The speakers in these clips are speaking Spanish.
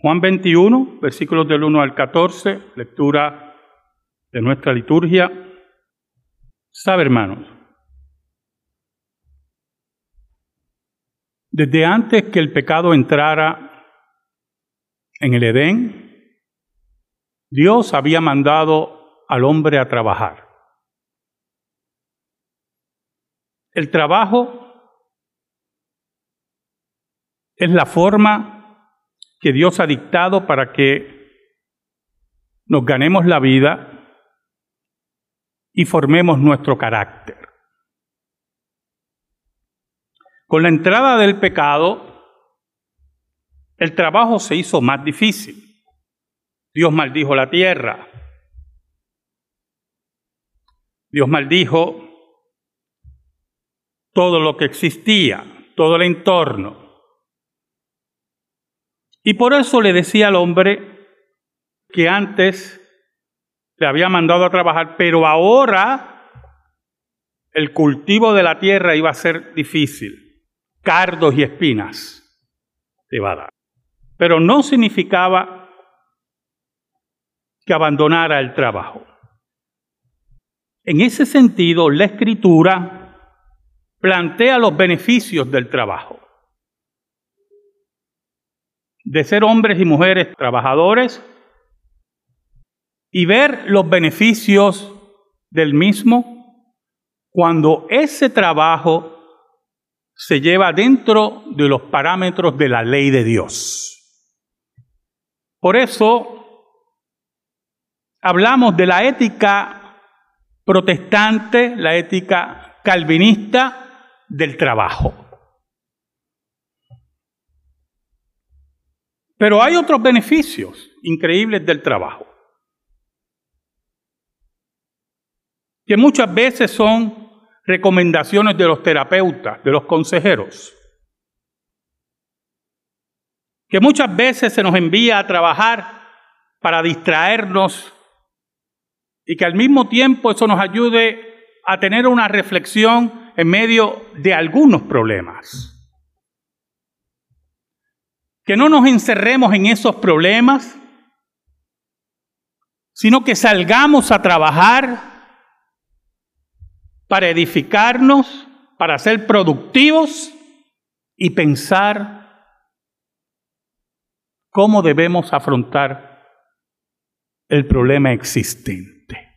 Juan 21, versículos del 1 al 14, lectura de nuestra liturgia. Sabe, hermanos, desde antes que el pecado entrara en el Edén, Dios había mandado al hombre a trabajar. El trabajo es la forma que Dios ha dictado para que nos ganemos la vida y formemos nuestro carácter. Con la entrada del pecado, el trabajo se hizo más difícil. Dios maldijo la tierra. Dios maldijo todo lo que existía, todo el entorno. Y por eso le decía al hombre que antes le había mandado a trabajar, pero ahora el cultivo de la tierra iba a ser difícil, cardos y espinas te va a dar. Pero no significaba que abandonara el trabajo. En ese sentido, la escritura plantea los beneficios del trabajo. De ser hombres y mujeres trabajadores y ver los beneficios del mismo cuando ese trabajo se lleva dentro de los parámetros de la ley de Dios. Por eso hablamos de la ética protestante, la ética calvinista, del trabajo. Pero hay otros beneficios increíbles del trabajo, que muchas veces son recomendaciones de los terapeutas, de los consejeros, que muchas veces se nos envía a trabajar para distraernos y que al mismo tiempo eso nos ayude a tener una reflexión en medio de algunos problemas. Que no nos encerremos en esos problemas, sino que salgamos a trabajar para edificarnos, para ser productivos y pensar cómo debemos afrontar el problema existente.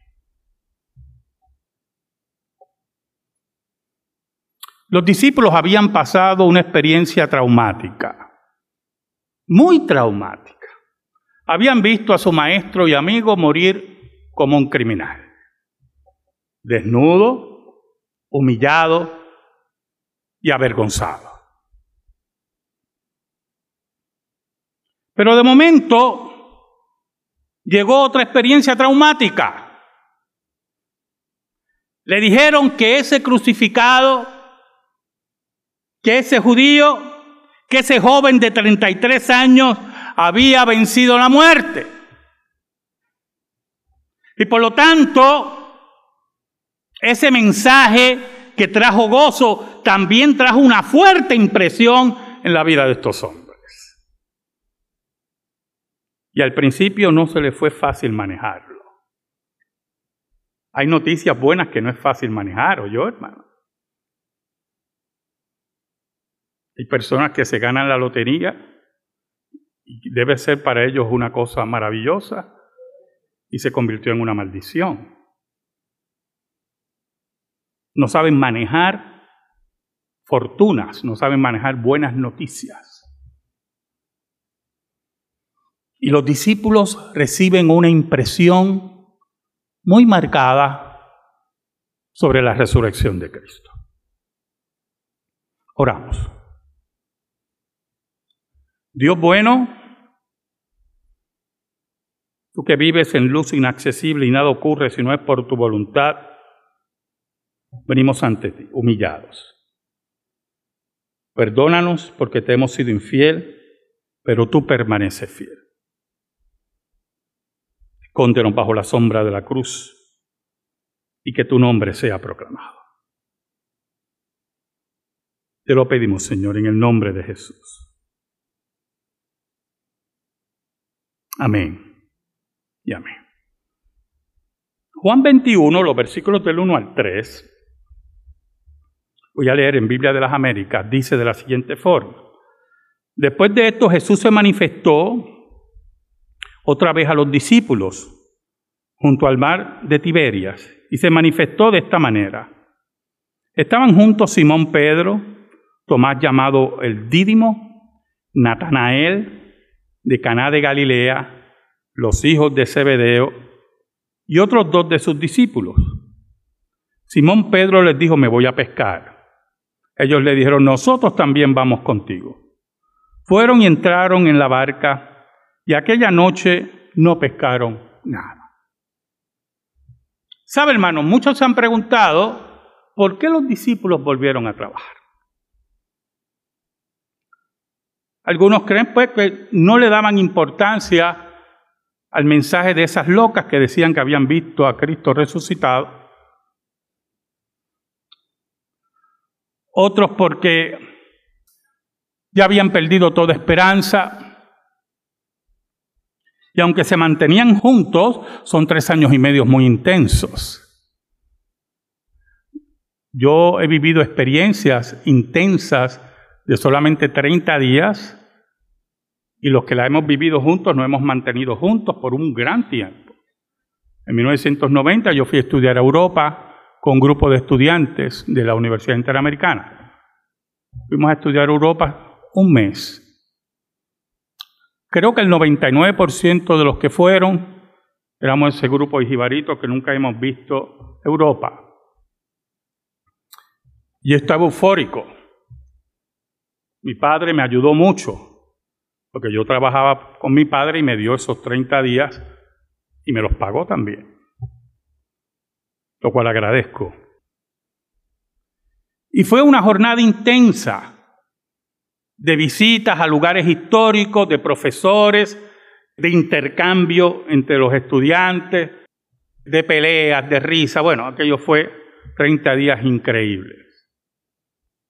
Los discípulos habían pasado una experiencia traumática, muy traumática. Habían visto a su maestro y amigo morir como un criminal, desnudo, humillado y avergonzado. Pero de momento llegó otra experiencia traumática. Le dijeron que ese crucificado que ese judío, que ese joven de 33 años había vencido la muerte. Y por lo tanto, ese mensaje que trajo gozo también trajo una fuerte impresión en la vida de estos hombres. Y al principio no se le fue fácil manejarlo. Hay noticias buenas que no es fácil manejar, ¿o yo, hermano? Hay personas que se ganan la lotería y debe ser para ellos una cosa maravillosa y se convirtió en una maldición. No saben manejar fortunas, no saben manejar buenas noticias. Y los discípulos reciben una impresión muy marcada sobre la resurrección de Cristo. Oramos. Dios bueno, tú que vives en luz inaccesible y nada ocurre si no es por tu voluntad, venimos ante ti, humillados. Perdónanos porque te hemos sido infiel, pero tú permaneces fiel. Escóndenos bajo la sombra de la cruz y que tu nombre sea proclamado. Te lo pedimos, Señor, en el nombre de Jesús. Amén. Y amén. Juan 21, los versículos del 1 al 3, voy a leer en Biblia de las Américas, dice de la siguiente forma. Después de esto Jesús se manifestó otra vez a los discípulos junto al mar de Tiberias y se manifestó de esta manera. Estaban juntos Simón Pedro, Tomás llamado el Dídimo, Natanael de Caná de Galilea, los hijos de Zebedeo y otros dos de sus discípulos. Simón Pedro les dijo, me voy a pescar. Ellos le dijeron, nosotros también vamos contigo. Fueron y entraron en la barca y aquella noche no pescaron nada. ¿Sabe, hermano? Muchos se han preguntado ¿por qué los discípulos volvieron a trabajar? Algunos creen pues que no le daban importancia al mensaje de esas locas que decían que habían visto a Cristo resucitado. Otros porque ya habían perdido toda esperanza. Y aunque se mantenían juntos, son tres años y medio muy intensos. Yo he vivido experiencias intensas de solamente 30 días y los que la hemos vivido juntos nos hemos mantenido juntos por un gran tiempo. En 1990 yo fui a estudiar a Europa con un grupo de estudiantes de la Universidad Interamericana. Fuimos a estudiar Europa un mes. Creo que el 99% de los que fueron éramos ese grupo de jibaritos que nunca hemos visto Europa. Y estaba eufórico. Mi padre me ayudó mucho, porque yo trabajaba con mi padre y me dio esos 30 días y me los pagó también, lo cual agradezco. Y fue una jornada intensa de visitas a lugares históricos, de profesores, de intercambio entre los estudiantes, de peleas, de risa. Bueno, aquello fue 30 días increíbles.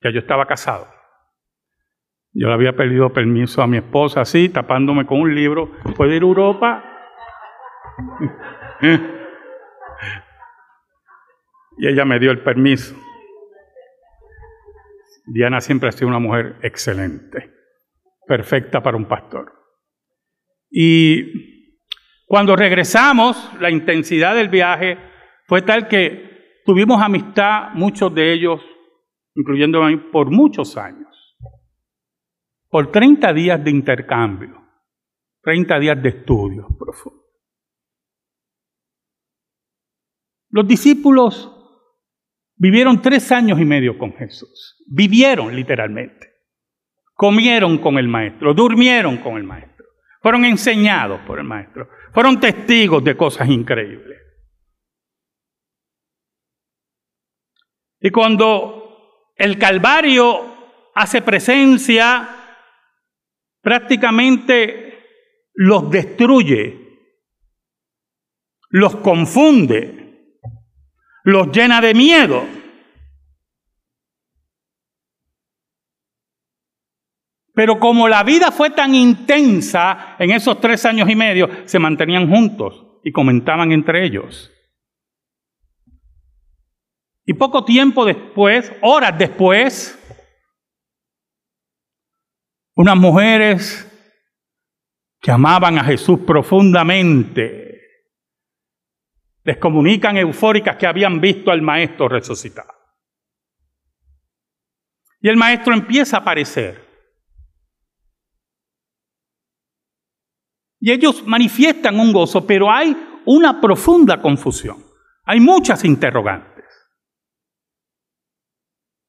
Ya yo estaba casado. Yo le había pedido permiso a mi esposa así, tapándome con un libro. ¿Puedo ir a Europa? y ella me dio el permiso. Diana siempre ha sido una mujer excelente, perfecta para un pastor. Y cuando regresamos, la intensidad del viaje fue tal que tuvimos amistad, muchos de ellos incluyendo a mí, por muchos años. Por 30 días de intercambio, 30 días de estudio profundo. Los discípulos vivieron tres años y medio con Jesús. Vivieron literalmente. Comieron con el maestro, durmieron con el maestro. Fueron enseñados por el maestro. Fueron testigos de cosas increíbles. Y cuando el Calvario hace presencia, prácticamente los destruye, los confunde, los llena de miedo. Pero como la vida fue tan intensa en esos tres años y medio, se mantenían juntos y comentaban entre ellos. Y poco tiempo después, horas después, unas mujeres que amaban a Jesús profundamente les comunican eufóricas que habían visto al maestro resucitado. Y el maestro empieza a aparecer. Y ellos manifiestan un gozo, pero hay una profunda confusión. Hay muchas interrogantes.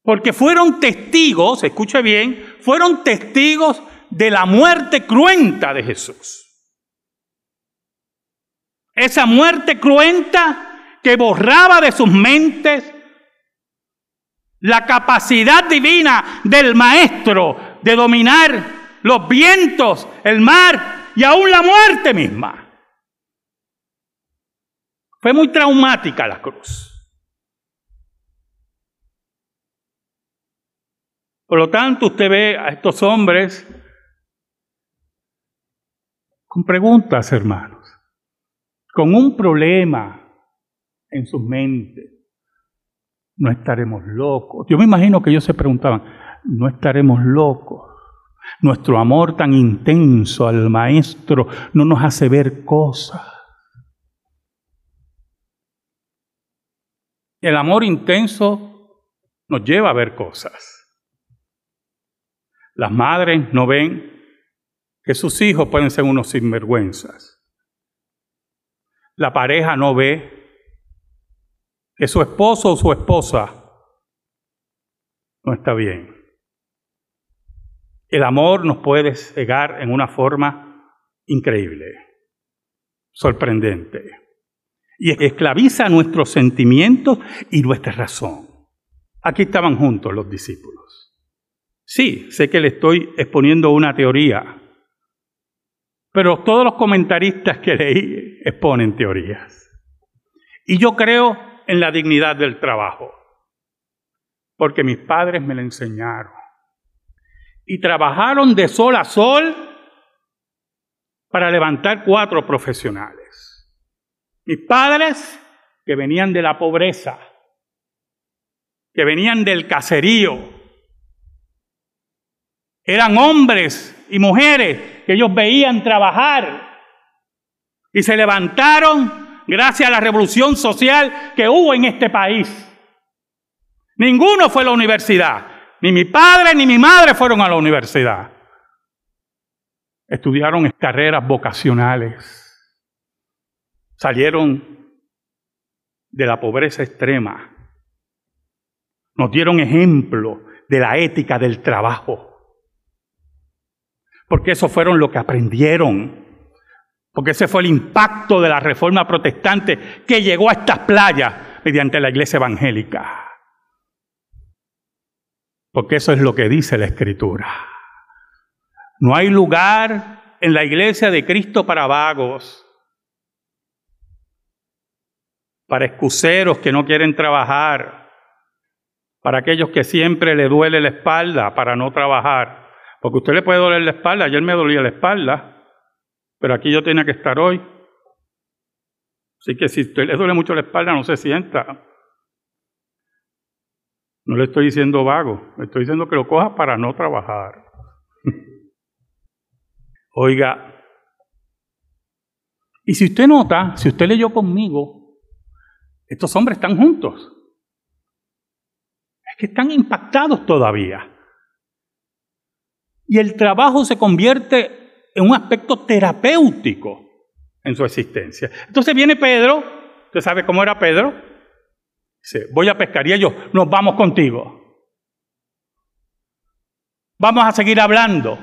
Porque fueron testigos, escuche bien, fueron testigos de la muerte cruenta de Jesús. Esa muerte cruenta que borraba de sus mentes la capacidad divina del maestro de dominar los vientos, el mar y aún la muerte misma. Fue muy traumática la cruz. Por lo tanto, usted ve a estos hombres con preguntas, hermanos, con un problema en sus mentes. No estaremos locos. Yo me imagino que ellos se preguntaban, no estaremos locos. Nuestro amor tan intenso al Maestro no nos hace ver cosas. El amor intenso nos lleva a ver cosas. Las madres no ven que sus hijos pueden ser unos sinvergüenzas. La pareja no ve que su esposo o su esposa no está bien. El amor nos puede cegar en una forma increíble, sorprendente, y esclaviza nuestros sentimientos y nuestra razón. Aquí estaban juntos los discípulos. Sí, sé que le estoy exponiendo una teoría, pero todos los comentaristas que leí exponen teorías. Y yo creo en la dignidad del trabajo, porque mis padres me lo enseñaron y trabajaron de sol a sol para levantar cuatro profesionales. Mis padres que venían de la pobreza, que venían del caserío, eran hombres y mujeres que ellos veían trabajar y se levantaron gracias a la revolución social que hubo en este país. Ninguno fue a la universidad. Ni mi padre ni mi madre fueron a la universidad. Estudiaron carreras vocacionales. Salieron de la pobreza extrema. Nos dieron ejemplo de la ética del trabajo. Porque eso fueron lo que aprendieron. Porque ese fue el impacto de la reforma protestante que llegó a estas playas mediante la iglesia evangélica. Porque eso es lo que dice la Escritura. No hay lugar en la iglesia de Cristo para vagos, para excuseros que no quieren trabajar, para aquellos que siempre le duele la espalda para no trabajar. Porque usted le puede doler la espalda, ayer me dolía la espalda, pero aquí yo tenía que estar hoy. Así que si usted le duele mucho la espalda, no se sienta. No le estoy diciendo vago, le estoy diciendo que lo coja para no trabajar. Oiga, y si usted nota, si usted leyó conmigo, estos hombres están juntos. Es que están impactados todavía. Y el trabajo se convierte en un aspecto terapéutico en su existencia. Entonces viene Pedro, ¿usted sabe cómo era Pedro? Dice, voy a pescar y ellos, nos vamos contigo. Vamos a seguir hablando,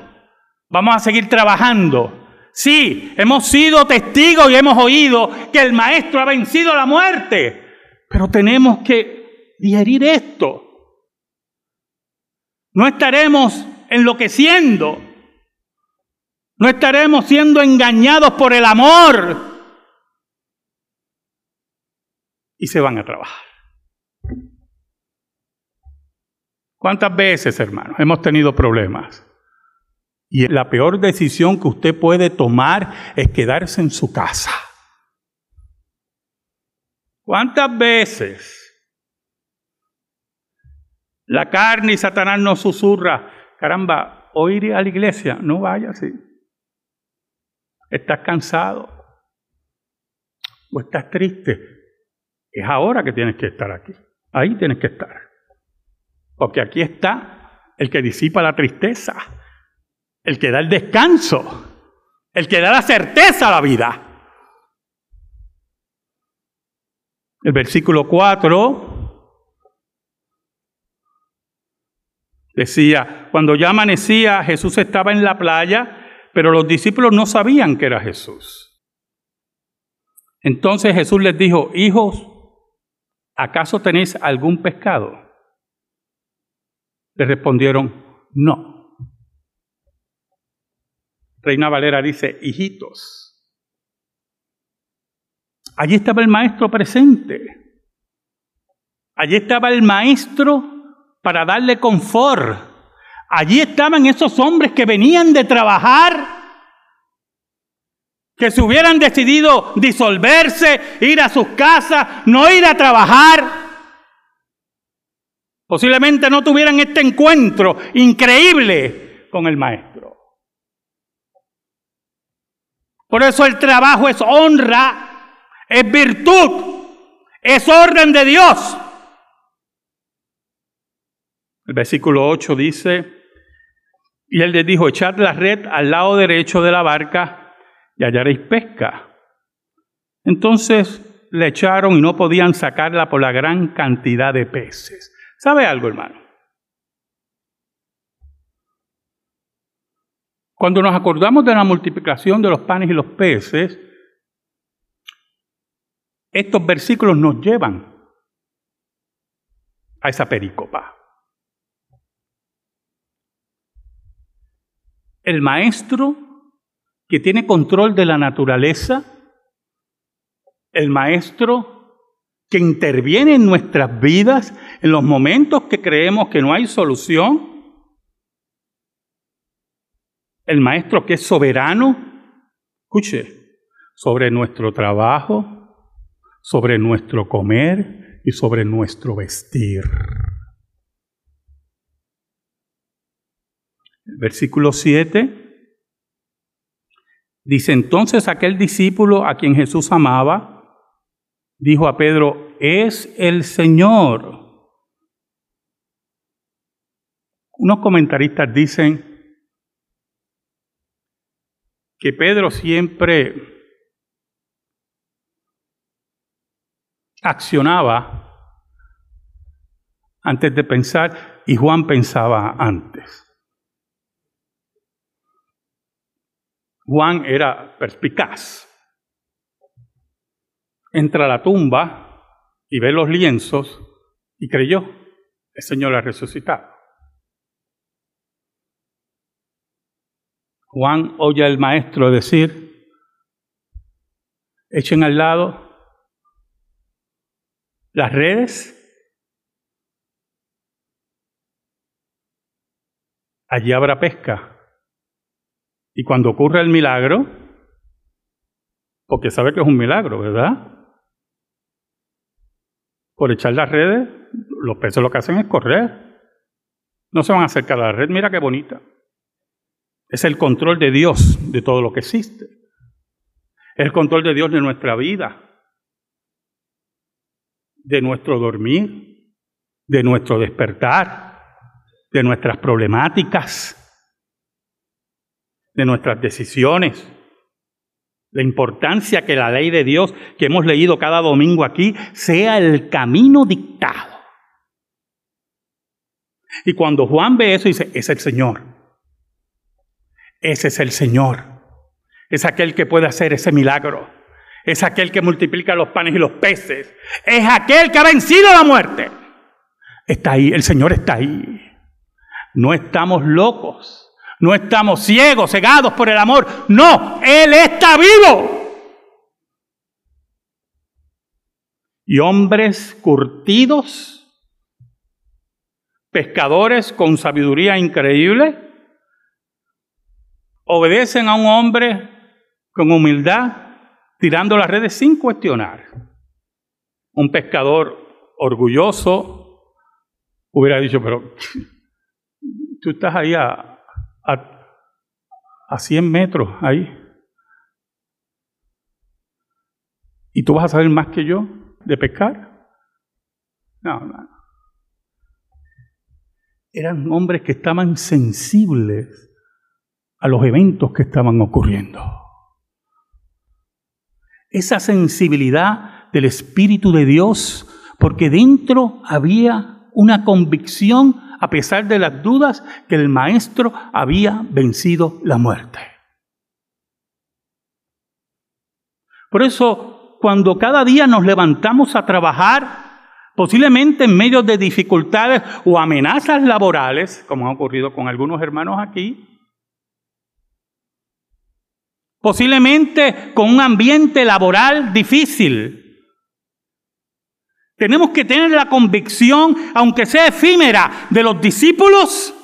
vamos a seguir trabajando. Sí, hemos sido testigos y hemos oído que el maestro ha vencido la muerte, pero tenemos que digerir esto. No estaremos enloqueciendo, no estaremos siendo engañados por el amor y se van a trabajar. ¿Cuántas veces, hermanos, hemos tenido problemas? Y la peor decisión que usted puede tomar es quedarse en su casa. ¿Cuántas veces la carne y Satanás nos susurra, caramba, hoy iré a la iglesia, no vaya así. Estás cansado o estás triste. Es ahora que tienes que estar aquí. Ahí tienes que estar. Porque aquí está el que disipa la tristeza, el que da el descanso, el que da la certeza a la vida. El versículo 4 decía, cuando ya amanecía, Jesús estaba en la playa, pero los discípulos no sabían que era Jesús. Entonces Jesús les dijo, hijos, ¿acaso tenéis algún pescado? Le respondieron, no. Reina Valera dice, hijitos. Allí estaba el maestro presente. Allí estaba el maestro para darle confort. Allí estaban esos hombres que venían de trabajar que se hubieran decidido disolverse, ir a sus casas, no ir a trabajar, posiblemente no tuvieran este encuentro increíble con el Maestro. Por eso el trabajo es honra, es virtud, es orden de Dios. El versículo 8 dice, y él les dijo, echad la red al lado derecho de la barca y hallaréis pesca. Entonces le echaron y no podían sacarla por la gran cantidad de peces. ¿Sabe algo, hermano? Cuando nos acordamos de la multiplicación de los panes y los peces, estos versículos nos llevan a esa pericopa. El maestro que tiene control de la naturaleza, el maestro que interviene en nuestras vidas en los momentos que creemos que no hay solución, el maestro que es soberano, escuche, sobre nuestro trabajo, sobre nuestro comer y sobre nuestro vestir. Versículo 7 dice, entonces aquel discípulo a quien Jesús amaba, dijo a Pedro, es el Señor. Unos comentaristas dicen que Pedro siempre accionaba antes de pensar y Juan pensaba antes. Juan era perspicaz. Entra a la tumba y ve los lienzos y creyó, el Señor ha resucitado. Juan oye al maestro decir, echen al lado las redes, allí habrá pesca. Y cuando ocurre el milagro, porque sabe que es un milagro, ¿verdad? Por echar las redes, los peces lo que hacen es correr. No se van a acercar a la red, mira qué bonita. Es el control de Dios de todo lo que existe. Es el control de Dios de nuestra vida, de nuestro dormir, de nuestro despertar, de nuestras problemáticas de nuestras decisiones, la importancia que la ley de Dios que hemos leído cada domingo aquí sea el camino dictado. Y cuando Juan ve eso, dice, es el Señor. Ese es el Señor. Es aquel que puede hacer ese milagro. Es aquel que multiplica los panes y los peces. Es aquel que ha vencido la muerte. Está ahí, el Señor está ahí. No estamos locos. No estamos ciegos, cegados por el amor. No, Él está vivo. Y hombres curtidos, pescadores con sabiduría increíble, obedecen a un hombre con humildad, tirando las redes sin cuestionar. Un pescador orgulloso hubiera dicho, pero tú estás ahí a, a, 100 metros ahí. ¿Y tú vas a saber más que yo de pescar? No, no. Eran hombres que estaban sensibles a los eventos que estaban ocurriendo. Esa sensibilidad del Espíritu de Dios, porque dentro había una convicción a pesar de las dudas que el maestro había vencido la muerte. Por eso, cuando cada día nos levantamos a trabajar, posiblemente en medio de dificultades o amenazas laborales, como ha ocurrido con algunos hermanos aquí, posiblemente con un ambiente laboral difícil, tenemos que tener la convicción, aunque sea efímera, de los discípulos,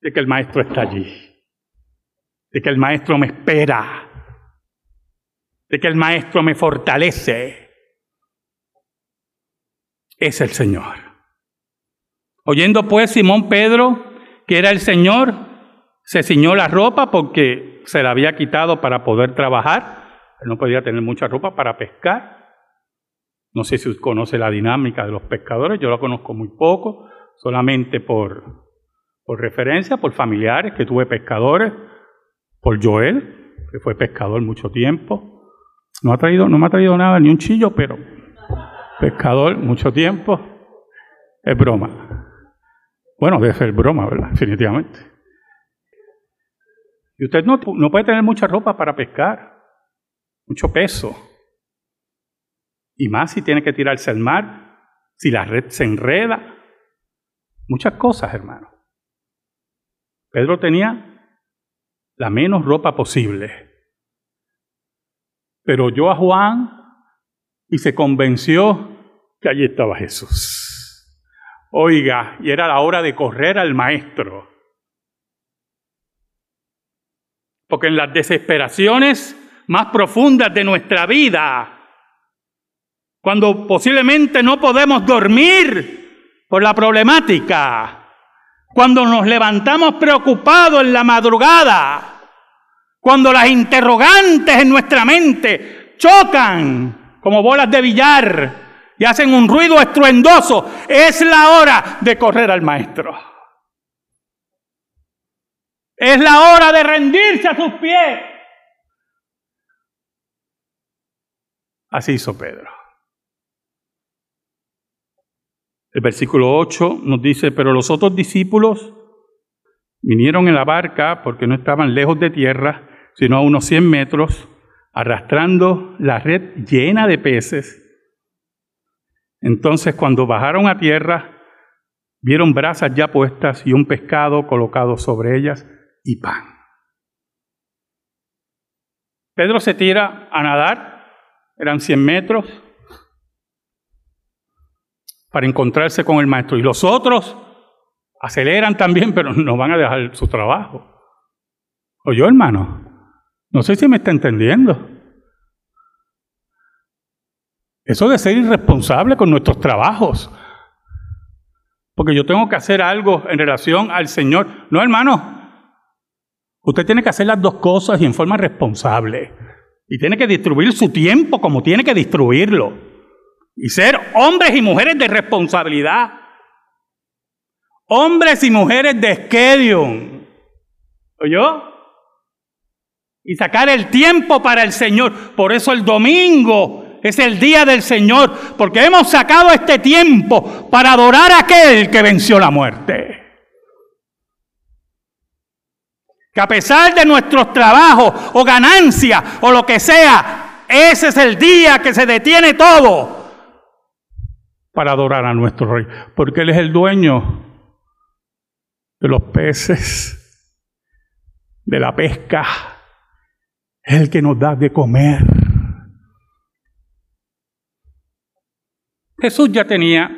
de que el Maestro está allí, de que el Maestro me espera, de que el Maestro me fortalece, es el Señor. Oyendo pues Simón Pedro que era el Señor, se ciñó la ropa porque se la había quitado para poder trabajar. No podía tener mucha ropa para pescar. No sé si usted conoce la dinámica de los pescadores, yo la conozco muy poco, solamente por, por referencia, por familiares que tuve pescadores, por Joel, que fue pescador mucho tiempo. No, ha traído, no me ha traído nada, ni un chillo, pero pescador mucho tiempo. Es broma. Bueno, debe ser broma, ¿verdad? Definitivamente. Y usted no, no puede tener mucha ropa para pescar, mucho peso. Y más si tiene que tirarse al mar, si la red se enreda. Muchas cosas, hermano. Pedro tenía la menos ropa posible. Pero oyó a Juan y se convenció que allí estaba Jesús. Oiga, y era la hora de correr al maestro. Porque en las desesperaciones más profundas de nuestra vida, cuando posiblemente no podemos dormir por la problemática, cuando nos levantamos preocupados en la madrugada, cuando las interrogantes en nuestra mente chocan como bolas de billar y hacen un ruido estruendoso, es la hora de correr al maestro. Es la hora de rendirse a sus pies. Así hizo Pedro. El versículo 8 nos dice, pero los otros discípulos vinieron en la barca porque no estaban lejos de tierra, sino a unos 100 metros, arrastrando la red llena de peces. Entonces cuando bajaron a tierra, vieron brasas ya puestas y un pescado colocado sobre ellas y pan. Pedro se tira a nadar, eran 100 metros, para encontrarse con el maestro. Y los otros aceleran también, pero no van a dejar su trabajo. yo, hermano? No sé si me está entendiendo. Eso de ser irresponsable con nuestros trabajos. Porque yo tengo que hacer algo en relación al Señor. No, hermano. Usted tiene que hacer las dos cosas y en forma responsable. Y tiene que distribuir su tiempo como tiene que distribuirlo y ser hombres y mujeres de responsabilidad. Hombres y mujeres de schedule. ¿Oyó? Y sacar el tiempo para el Señor. Por eso el domingo es el día del Señor. Porque hemos sacado este tiempo para adorar a aquel que venció la muerte. Que a pesar de nuestros trabajos o ganancias o lo que sea, ese es el día que se detiene todo para adorar a nuestro rey, porque Él es el dueño de los peces, de la pesca, es el que nos da de comer. Jesús ya tenía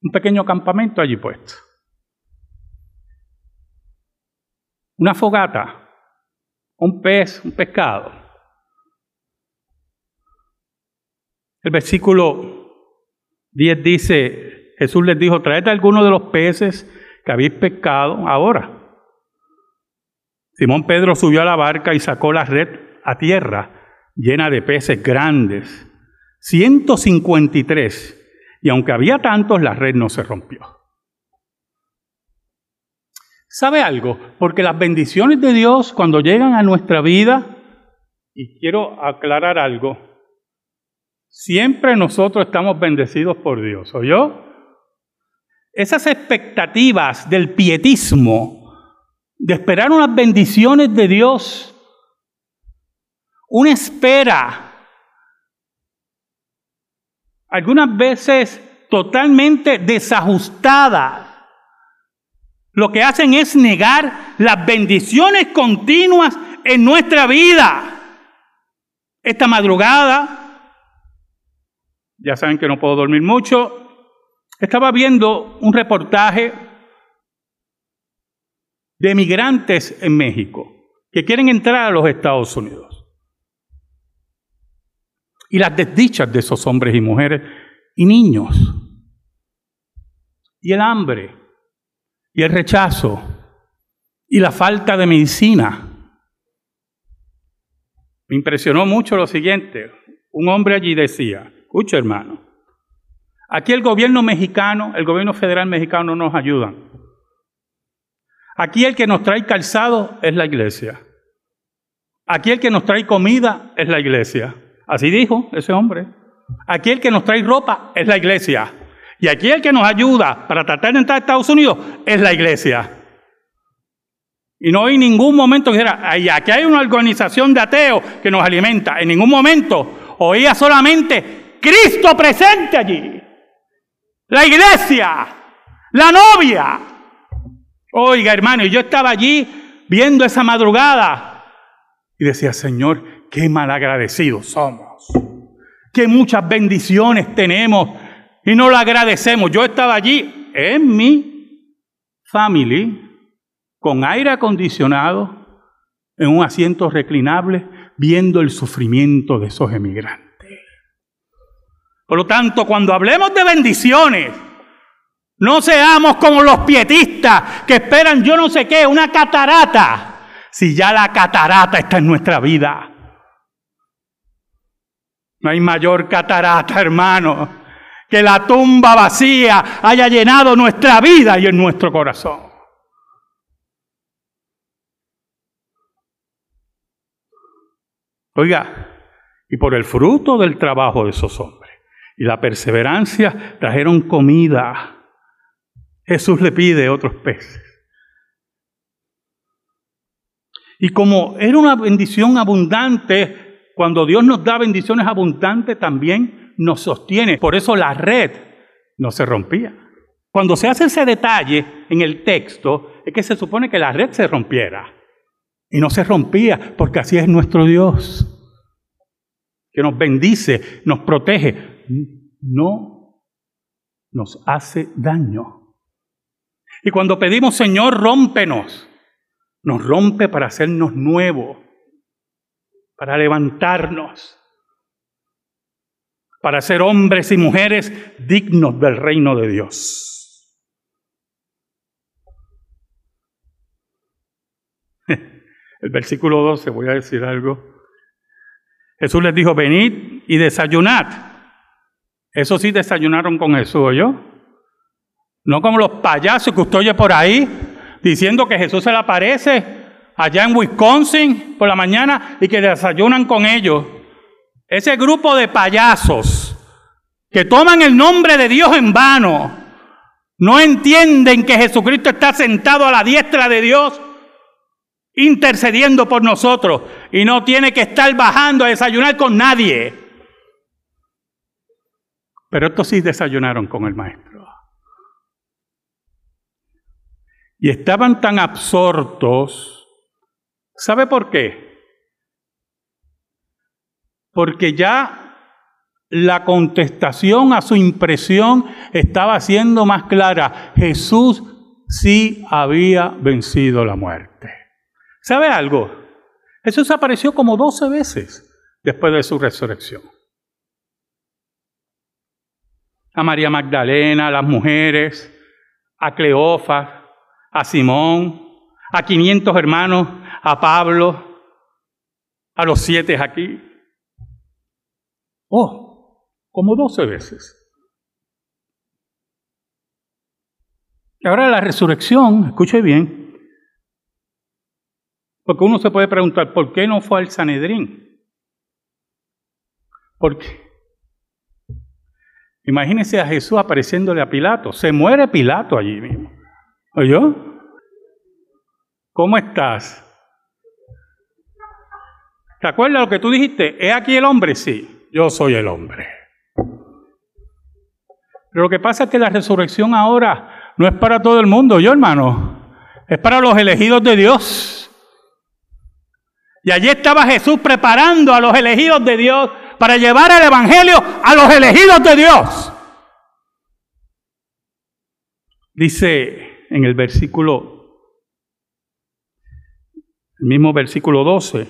un pequeño campamento allí puesto. Una fogata, un pez, un pescado. El versículo 10 dice, Jesús les dijo, traed algunos de los peces que habéis pescado ahora. Simón Pedro subió a la barca y sacó la red a tierra llena de peces grandes, 153, y aunque había tantos, la red no se rompió. ¿Sabe algo? Porque las bendiciones de Dios cuando llegan a nuestra vida, y quiero aclarar algo, Siempre nosotros estamos bendecidos por Dios, yo? Esas expectativas del pietismo, de esperar unas bendiciones de Dios, una espera, algunas veces totalmente desajustada, lo que hacen es negar las bendiciones continuas en nuestra vida. Esta madrugada ya saben que no puedo dormir mucho. Estaba viendo un reportaje de migrantes en México, que quieren entrar a los Estados Unidos. Y las desdichas de esos hombres y mujeres y niños. Y el hambre. Y el rechazo. Y la falta de medicina. Me impresionó mucho lo siguiente. Un hombre allí decía, escucha hermano, aquí el gobierno mexicano, el gobierno federal mexicano no nos ayudan. Aquí el que nos trae calzado es la iglesia. Aquí el que nos trae comida es la iglesia. Así dijo ese hombre. Aquí el que nos trae ropa es la iglesia. Y aquí el que nos ayuda para tratar de entrar a Estados Unidos es la iglesia. Y no hay ningún momento que dijera, aquí hay una organización de ateos que nos alimenta. En ningún momento oía solamente Cristo presente allí. La iglesia, la novia, Oiga, hermano, yo estaba allí viendo esa madrugada y decía, Señor, qué malagradecidos somos. Qué muchas bendiciones tenemos y no lo agradecemos. Yo estaba allí en mi family con aire acondicionado en un asiento reclinable viendo el sufrimiento de esos emigrantes. Por lo tanto, cuando hablemos de bendiciones, no seamos como los pietistas que esperan yo no sé qué, una catarata, si ya la catarata está en nuestra vida. No hay mayor catarata, hermano, que la tumba vacía haya llenado nuestra vida y en nuestro corazón. Oiga, y por el fruto del trabajo de esos hombres y la perseverancia trajeron comida Jesús le pide otros peces. Y como era una bendición abundante, cuando Dios nos da bendiciones abundantes, también nos sostiene. Por eso la red no se rompía. Cuando se hace ese detalle en el texto, es que se supone que la red se rompiera. Y no se rompía, porque así es nuestro Dios, que nos bendice, nos protege, no nos hace daño. Y cuando pedimos, Señor, rómpenos, nos rompe para hacernos nuevos, para levantarnos, para ser hombres y mujeres dignos del reino de Dios. El versículo 12, voy a decir algo. Jesús les dijo, venid y desayunad. Eso sí desayunaron con Jesús, yo. No como los payasos que usted oye por ahí diciendo que Jesús se le aparece allá en Wisconsin por la mañana y que desayunan con ellos. Ese grupo de payasos que toman el nombre de Dios en vano, no entienden que Jesucristo está sentado a la diestra de Dios intercediendo por nosotros y no tiene que estar bajando a desayunar con nadie. Pero estos sí desayunaron con el Maestro. Y estaban tan absortos. ¿Sabe por qué? Porque ya la contestación a su impresión estaba siendo más clara. Jesús sí había vencido la muerte. ¿Sabe algo? Jesús apareció como doce veces después de su resurrección. A María Magdalena, a las mujeres, a Cleofas, a Simón, a 500 hermanos, a Pablo, a los siete aquí. Oh, como doce veces. Y ahora la resurrección, escuche bien, porque uno se puede preguntar, ¿por qué no fue al Sanedrín? Porque imagínense a Jesús apareciéndole a Pilato, se muere Pilato allí mismo. ¿Oyó? ¿Cómo estás? ¿Te acuerdas lo que tú dijiste? ¿Es aquí el hombre? Sí, yo soy el hombre. Pero lo que pasa es que la resurrección ahora no es para todo el mundo, yo hermano, es para los elegidos de Dios. Y allí estaba Jesús preparando a los elegidos de Dios para llevar el Evangelio a los elegidos de Dios. Dice en el versículo El mismo versículo 12.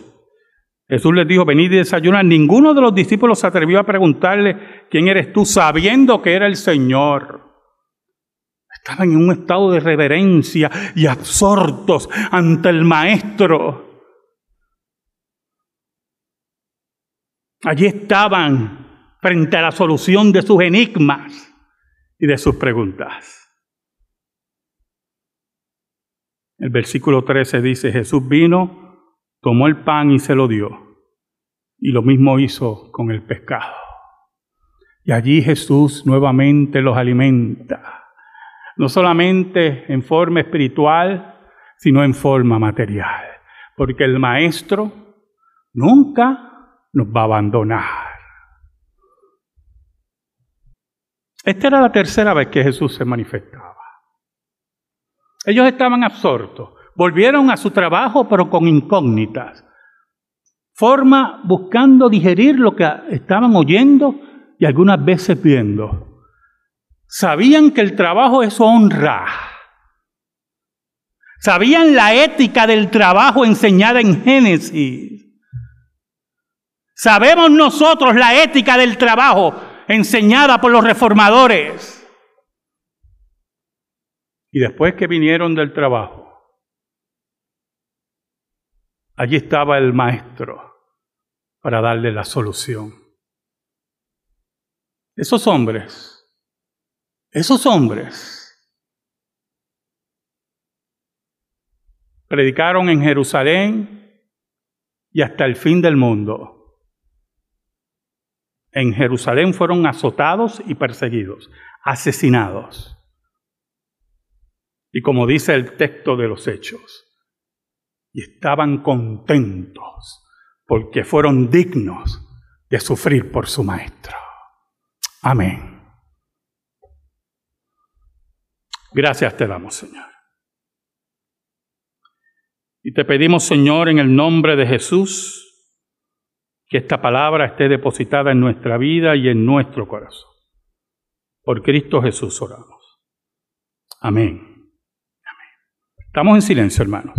Jesús les dijo, venid y desayunar. Ninguno de los discípulos se atrevió a preguntarle, ¿quién eres tú? Sabiendo que era el Señor. Estaban en un estado de reverencia y absortos ante el Maestro. Allí estaban frente a la solución de sus enigmas y de sus preguntas. El versículo 13 dice, Jesús vino, tomó el pan y se lo dio. Y lo mismo hizo con el pescado. Y allí Jesús nuevamente los alimenta, no solamente en forma espiritual, sino en forma material. Porque el Maestro nunca nos va a abandonar. Esta era la tercera vez que Jesús se manifestaba. Ellos estaban absortos. Volvieron a su trabajo, pero con incógnitas. Forma buscando digerir lo que estaban oyendo y algunas veces viendo. Sabían que el trabajo es honra. Sabían la ética del trabajo enseñada en Génesis. Sabemos nosotros la ética del trabajo enseñada por los reformadores. Y después que vinieron del trabajo, allí estaba el maestro para darle la solución. Esos hombres, esos hombres, predicaron en Jerusalén y hasta el fin del mundo. En Jerusalén fueron azotados y perseguidos, asesinados. Y como dice el texto de los hechos, y estaban contentos porque fueron dignos de sufrir por su maestro. Amén. Gracias te damos, Señor. Y te pedimos, Señor, en el nombre de Jesús, que esta palabra esté depositada en nuestra vida y en nuestro corazón. Por Cristo Jesús oramos. Amén. Estamos en silencio, hermanos.